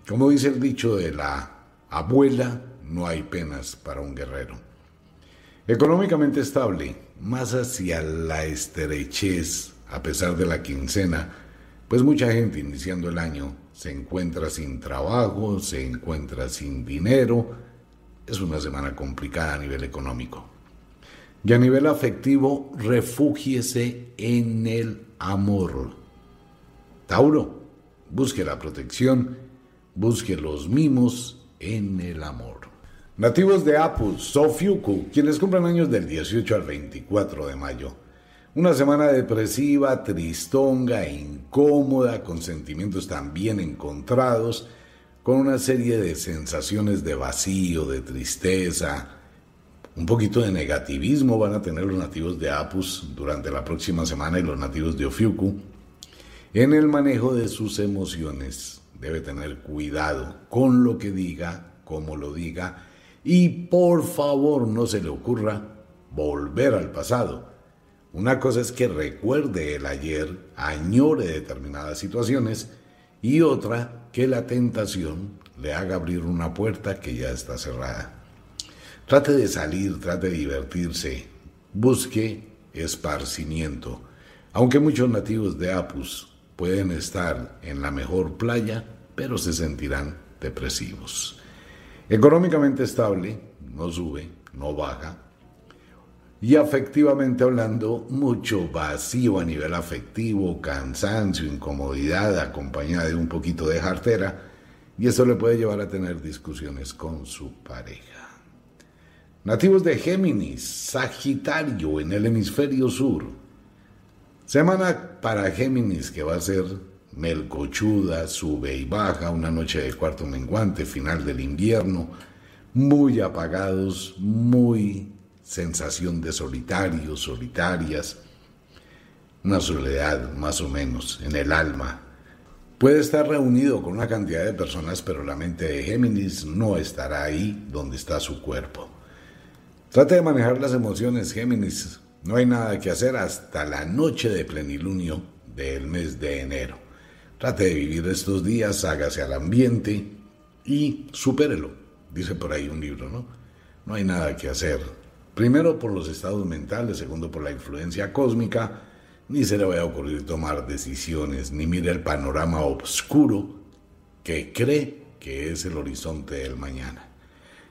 Como dice el dicho de la abuela, no hay penas para un guerrero. Económicamente estable, más hacia la estrechez, a pesar de la quincena, pues mucha gente iniciando el año se encuentra sin trabajo, se encuentra sin dinero. Es una semana complicada a nivel económico. Y a nivel afectivo, refúgiese en el amor. Tauro, busque la protección, busque los mimos en el amor. Nativos de Apus, Sofiuku, quienes cumplen años del 18 al 24 de mayo. Una semana depresiva, tristonga incómoda, con sentimientos también encontrados, con una serie de sensaciones de vacío, de tristeza, un poquito de negativismo van a tener los nativos de Apus durante la próxima semana y los nativos de Ofiuku. En el manejo de sus emociones debe tener cuidado con lo que diga, cómo lo diga y por favor no se le ocurra volver al pasado. Una cosa es que recuerde el ayer, añore determinadas situaciones y otra que la tentación le haga abrir una puerta que ya está cerrada. Trate de salir, trate de divertirse, busque esparcimiento. Aunque muchos nativos de Apus pueden estar en la mejor playa, pero se sentirán depresivos. Económicamente estable, no sube, no baja. Y afectivamente hablando, mucho vacío a nivel afectivo, cansancio, incomodidad, acompañada de un poquito de jartera. Y eso le puede llevar a tener discusiones con su pareja. Nativos de Géminis, Sagitario en el hemisferio sur. Semana para Géminis que va a ser melcochuda, sube y baja, una noche de cuarto menguante, final del invierno, muy apagados, muy sensación de solitarios, solitarias, una soledad más o menos en el alma. Puede estar reunido con una cantidad de personas, pero la mente de Géminis no estará ahí donde está su cuerpo. Trate de manejar las emociones, Géminis. No hay nada que hacer hasta la noche de plenilunio del mes de enero. Trate de vivir estos días, hágase al ambiente y supérelo. Dice por ahí un libro, ¿no? No hay nada que hacer. Primero por los estados mentales, segundo por la influencia cósmica, ni se le vaya a ocurrir tomar decisiones, ni mire el panorama oscuro que cree que es el horizonte del mañana.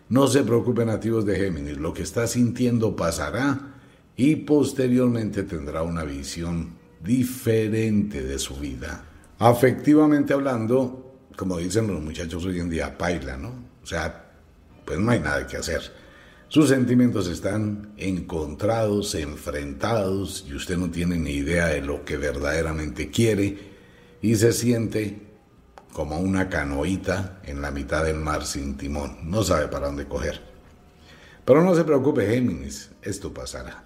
No se preocupen nativos de Géminis, lo que está sintiendo pasará y posteriormente tendrá una visión diferente de su vida. Afectivamente hablando, como dicen los muchachos hoy en día, paila, ¿no? O sea, pues no hay nada que hacer. Sus sentimientos están encontrados, enfrentados, y usted no tiene ni idea de lo que verdaderamente quiere, y se siente como una canoita en la mitad del mar sin timón. No sabe para dónde coger. Pero no se preocupe, Géminis, esto pasará.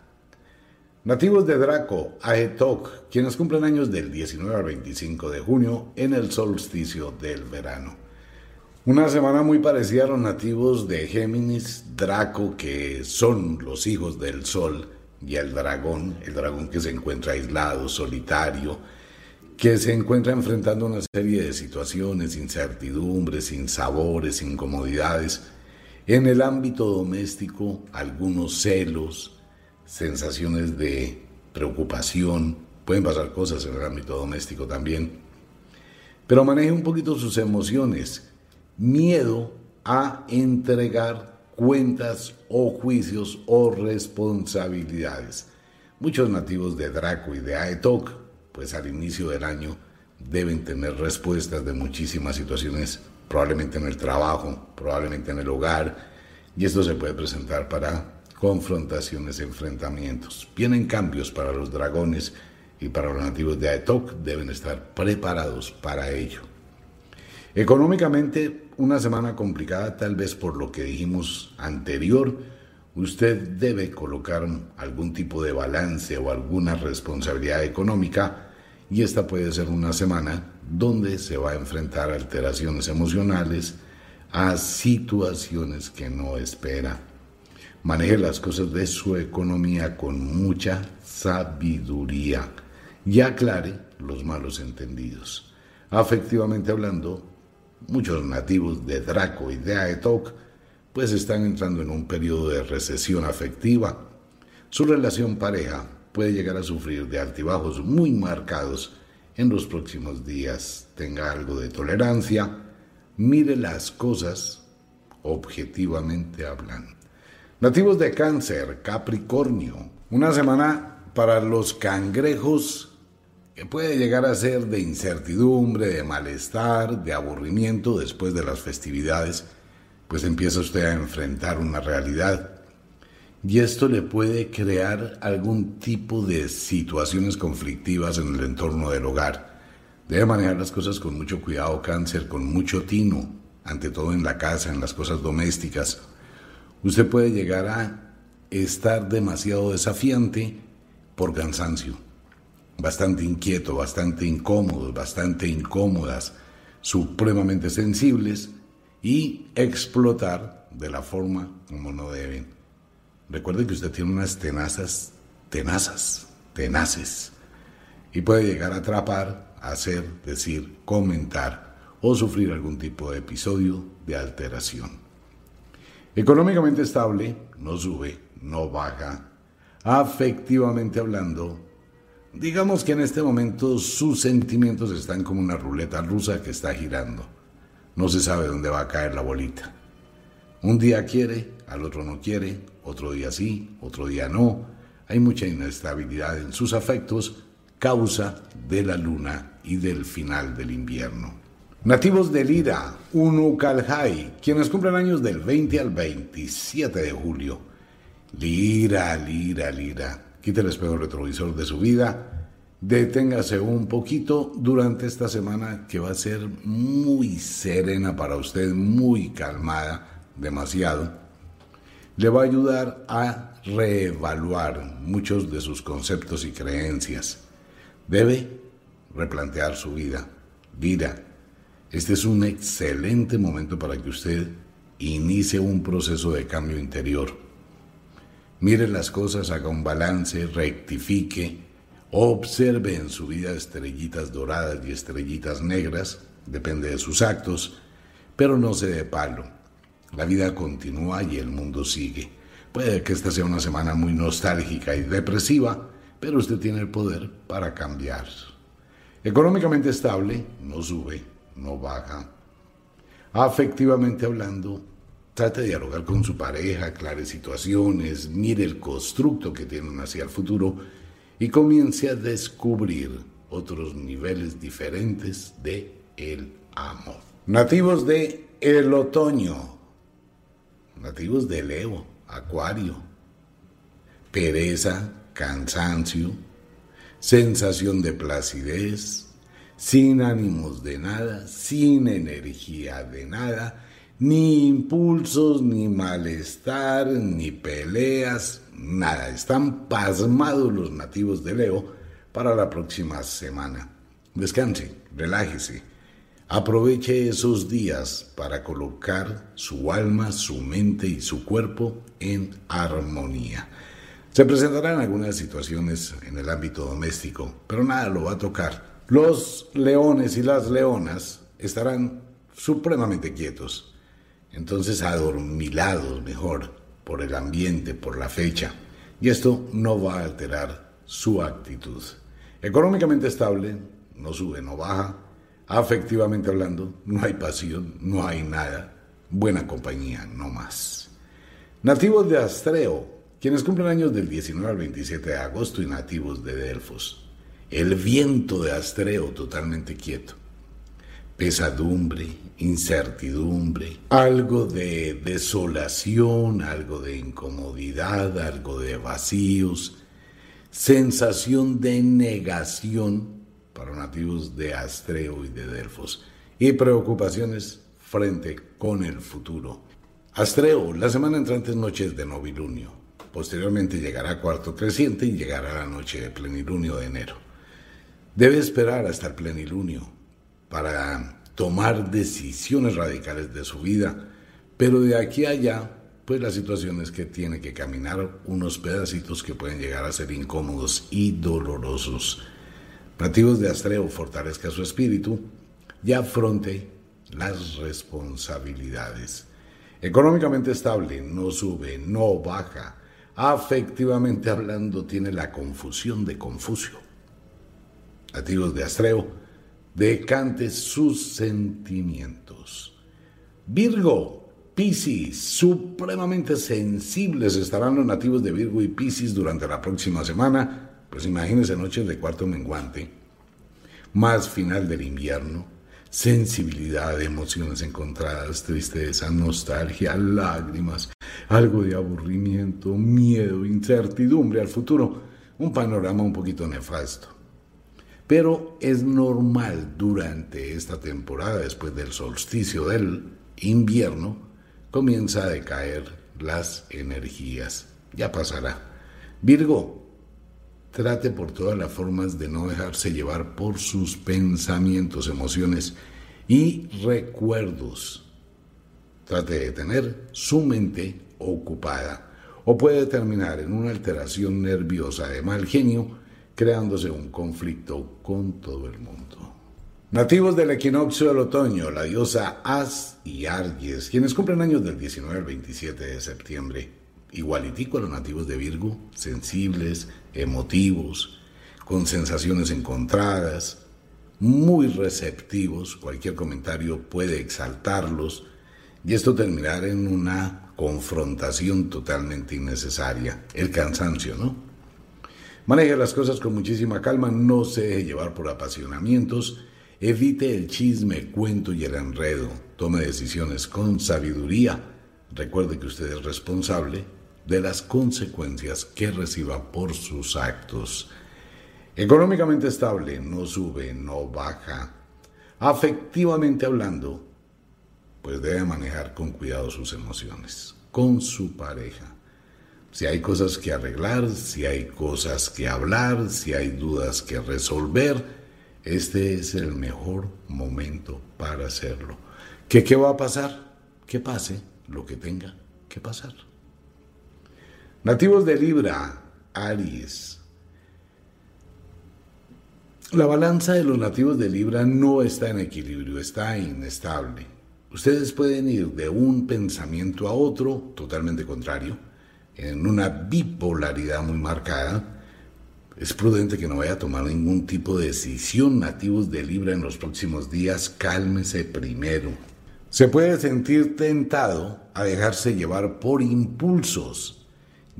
Nativos de Draco, Aetok, quienes cumplen años del 19 al 25 de junio en el solsticio del verano. Una semana muy parecida a los nativos de Géminis, Draco, que son los hijos del sol, y el dragón, el dragón que se encuentra aislado, solitario, que se encuentra enfrentando una serie de situaciones, incertidumbres, insabores, incomodidades. En el ámbito doméstico, algunos celos, sensaciones de preocupación, pueden pasar cosas en el ámbito doméstico también, pero maneje un poquito sus emociones, miedo a entregar cuentas o juicios o responsabilidades. Muchos nativos de Draco y de Aetok, pues al inicio del año deben tener respuestas de muchísimas situaciones, probablemente en el trabajo, probablemente en el hogar, y esto se puede presentar para confrontaciones, enfrentamientos. Vienen cambios para los dragones y para los nativos de Aetok deben estar preparados para ello. Económicamente, una semana complicada tal vez por lo que dijimos anterior. Usted debe colocar algún tipo de balance o alguna responsabilidad económica y esta puede ser una semana donde se va a enfrentar alteraciones emocionales a situaciones que no espera maneje las cosas de su economía con mucha sabiduría y aclare los malos entendidos. Afectivamente hablando, muchos nativos de Draco y de Aetok pues están entrando en un periodo de recesión afectiva. Su relación pareja puede llegar a sufrir de altibajos muy marcados en los próximos días. Tenga algo de tolerancia, mire las cosas objetivamente hablando. Nativos de cáncer, Capricornio. Una semana para los cangrejos que puede llegar a ser de incertidumbre, de malestar, de aburrimiento después de las festividades, pues empieza usted a enfrentar una realidad. Y esto le puede crear algún tipo de situaciones conflictivas en el entorno del hogar. Debe manejar las cosas con mucho cuidado, cáncer, con mucho tino, ante todo en la casa, en las cosas domésticas usted puede llegar a estar demasiado desafiante por cansancio, bastante inquieto, bastante incómodo, bastante incómodas, supremamente sensibles y explotar de la forma como no deben. Recuerde que usted tiene unas tenazas, tenazas, tenaces y puede llegar a atrapar, hacer, decir, comentar o sufrir algún tipo de episodio de alteración. Económicamente estable, no sube, no baja. Afectivamente hablando, digamos que en este momento sus sentimientos están como una ruleta rusa que está girando. No se sabe dónde va a caer la bolita. Un día quiere, al otro no quiere, otro día sí, otro día no. Hay mucha inestabilidad en sus afectos, causa de la luna y del final del invierno. Nativos de Lira, Unucalhai, quienes cumplen años del 20 al 27 de julio. Lira, Lira, Lira. Quite el espejo retrovisor de su vida. Deténgase un poquito durante esta semana que va a ser muy serena para usted, muy calmada, demasiado. Le va a ayudar a reevaluar muchos de sus conceptos y creencias. Debe replantear su vida. Lira, este es un excelente momento para que usted inicie un proceso de cambio interior. Mire las cosas, haga un balance, rectifique, observe en su vida estrellitas doradas y estrellitas negras, depende de sus actos, pero no se dé palo. La vida continúa y el mundo sigue. Puede que esta sea una semana muy nostálgica y depresiva, pero usted tiene el poder para cambiar. Económicamente estable, no sube, no baja. Afectivamente hablando, trate de dialogar con su pareja, aclare situaciones, mire el constructo que tienen hacia el futuro y comience a descubrir otros niveles diferentes de el amor. Nativos de el otoño, nativos de Leo, Acuario, pereza, cansancio, sensación de placidez, sin ánimos de nada, sin energía de nada, ni impulsos, ni malestar, ni peleas, nada. Están pasmados los nativos de Leo para la próxima semana. Descanse, relájese. Aproveche esos días para colocar su alma, su mente y su cuerpo en armonía. Se presentarán algunas situaciones en el ámbito doméstico, pero nada lo va a tocar. Los leones y las leonas estarán supremamente quietos, entonces adormilados mejor por el ambiente, por la fecha, y esto no va a alterar su actitud. Económicamente estable, no sube, no baja. Afectivamente hablando, no hay pasión, no hay nada. Buena compañía, no más. Nativos de Astreo, quienes cumplen años del 19 al 27 de agosto y nativos de Delfos. El viento de Astreo totalmente quieto. Pesadumbre, incertidumbre, algo de desolación, algo de incomodidad, algo de vacíos, sensación de negación para nativos de Astreo y de Delfos y preocupaciones frente con el futuro. Astreo, la semana entrante es noches de novilunio. Posteriormente llegará cuarto creciente y llegará la noche de plenilunio de enero. Debe esperar hasta el plenilunio para tomar decisiones radicales de su vida, pero de aquí a allá, pues la situación es que tiene que caminar unos pedacitos que pueden llegar a ser incómodos y dolorosos. Nativos de Astreo, fortalezca su espíritu y afronte las responsabilidades. Económicamente estable, no sube, no baja, afectivamente hablando, tiene la confusión de Confucio. Nativos de Astreo, decante sus sentimientos. Virgo, Piscis, supremamente sensibles estarán los nativos de Virgo y Piscis durante la próxima semana. Pues imagínense noches de cuarto menguante, más final del invierno, sensibilidad, emociones encontradas, tristeza, nostalgia, lágrimas, algo de aburrimiento, miedo, incertidumbre al futuro, un panorama un poquito nefasto. Pero es normal durante esta temporada, después del solsticio del invierno, comienza a decaer las energías. Ya pasará. Virgo, trate por todas las formas de no dejarse llevar por sus pensamientos, emociones y recuerdos. Trate de tener su mente ocupada o puede terminar en una alteración nerviosa de mal genio, creándose un conflicto con todo el mundo. Nativos del equinoccio del otoño, la diosa As y Argies, quienes cumplen años del 19 al 27 de septiembre, igualitico a los nativos de Virgo, sensibles, emotivos, con sensaciones encontradas, muy receptivos, cualquier comentario puede exaltarlos, y esto terminar en una confrontación totalmente innecesaria, el cansancio, ¿no? Maneje las cosas con muchísima calma, no se deje llevar por apasionamientos, evite el chisme, cuento y el enredo, tome decisiones con sabiduría. Recuerde que usted es responsable de las consecuencias que reciba por sus actos. Económicamente estable, no sube, no baja. Afectivamente hablando, pues debe manejar con cuidado sus emociones, con su pareja. Si hay cosas que arreglar, si hay cosas que hablar, si hay dudas que resolver, este es el mejor momento para hacerlo. ¿Qué, va a pasar? Que pase lo que tenga que pasar. Nativos de Libra, Aries. La balanza de los nativos de Libra no está en equilibrio, está inestable. Ustedes pueden ir de un pensamiento a otro totalmente contrario, en una bipolaridad muy marcada, es prudente que no vaya a tomar ningún tipo de decisión nativos de Libra en los próximos días. Cálmese primero. Se puede sentir tentado a dejarse llevar por impulsos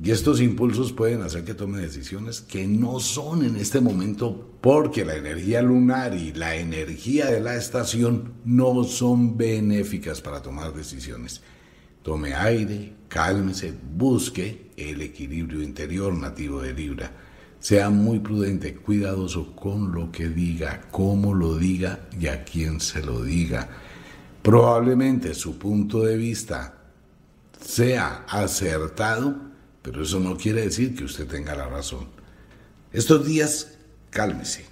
y estos impulsos pueden hacer que tome decisiones que no son en este momento porque la energía lunar y la energía de la estación no son benéficas para tomar decisiones. Tome aire, cálmese, busque el equilibrio interior nativo de Libra. Sea muy prudente, cuidadoso con lo que diga, cómo lo diga y a quién se lo diga. Probablemente su punto de vista sea acertado, pero eso no quiere decir que usted tenga la razón. Estos días, cálmese.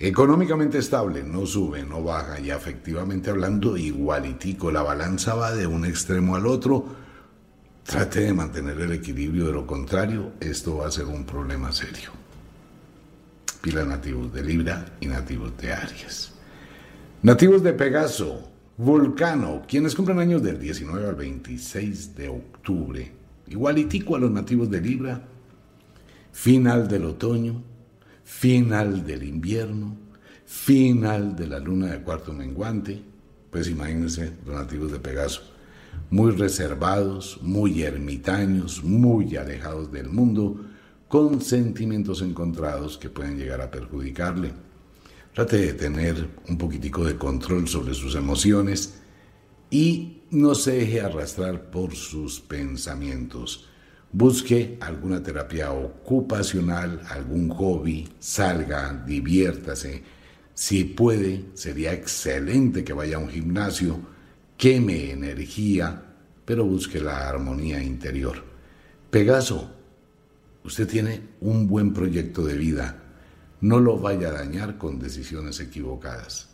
Económicamente estable, no sube, no baja, y afectivamente hablando, igualitico, la balanza va de un extremo al otro. Trate de mantener el equilibrio, de lo contrario, esto va a ser un problema serio. Pila nativos de Libra y nativos de Aries. Nativos de Pegaso, Vulcano, quienes cumplen años del 19 al 26 de octubre igualitico a los nativos de Libra, final del otoño, final del invierno, final de la luna de cuarto menguante, pues imagínense los nativos de Pegaso, muy reservados, muy ermitaños, muy alejados del mundo, con sentimientos encontrados que pueden llegar a perjudicarle. Trate de tener un poquitico de control sobre sus emociones y no se deje arrastrar por sus pensamientos. Busque alguna terapia ocupacional, algún hobby, salga, diviértase. Si puede, sería excelente que vaya a un gimnasio, queme energía, pero busque la armonía interior. Pegaso, usted tiene un buen proyecto de vida. No lo vaya a dañar con decisiones equivocadas.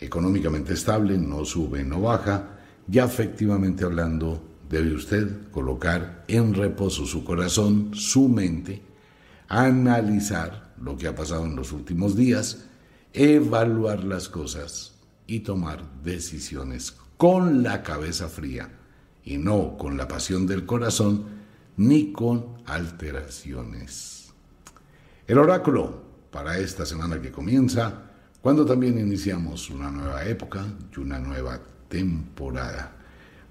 Económicamente estable, no sube, no baja ya efectivamente hablando, debe usted colocar en reposo su corazón, su mente, analizar lo que ha pasado en los últimos días, evaluar las cosas y tomar decisiones con la cabeza fría y no con la pasión del corazón ni con alteraciones. El oráculo para esta semana que comienza, cuando también iniciamos una nueva época y una nueva temporada.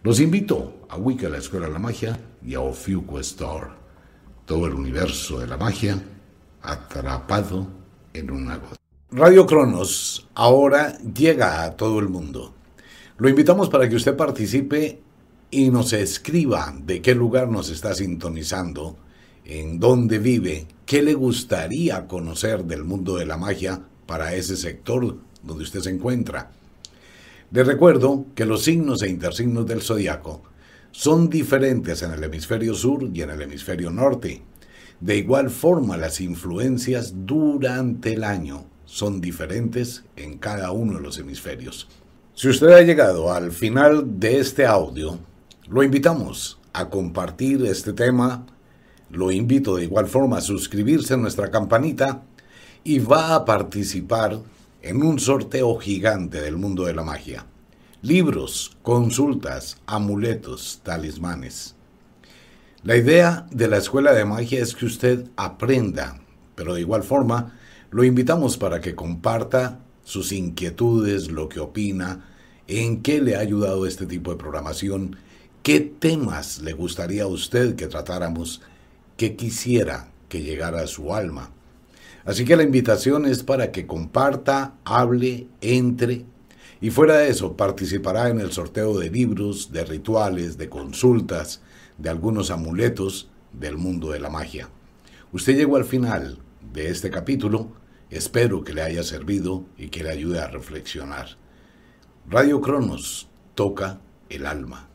Los invito a Wicca, la Escuela de la Magia, y a Ofiuco Store. Todo el universo de la magia atrapado en una gota. Radio Cronos ahora llega a todo el mundo. Lo invitamos para que usted participe y nos escriba de qué lugar nos está sintonizando, en dónde vive, qué le gustaría conocer del mundo de la magia para ese sector donde usted se encuentra. Les recuerdo que los signos e intersignos del zodiaco son diferentes en el hemisferio sur y en el hemisferio norte. De igual forma, las influencias durante el año son diferentes en cada uno de los hemisferios. Si usted ha llegado al final de este audio, lo invitamos a compartir este tema, lo invito de igual forma a suscribirse a nuestra campanita y va a participar en un sorteo gigante del mundo de la magia. Libros, consultas, amuletos, talismanes. La idea de la escuela de magia es que usted aprenda, pero de igual forma lo invitamos para que comparta sus inquietudes, lo que opina, en qué le ha ayudado este tipo de programación, qué temas le gustaría a usted que tratáramos, qué quisiera que llegara a su alma. Así que la invitación es para que comparta, hable, entre. Y fuera de eso, participará en el sorteo de libros, de rituales, de consultas, de algunos amuletos del mundo de la magia. Usted llegó al final de este capítulo. Espero que le haya servido y que le ayude a reflexionar. Radio Cronos toca el alma.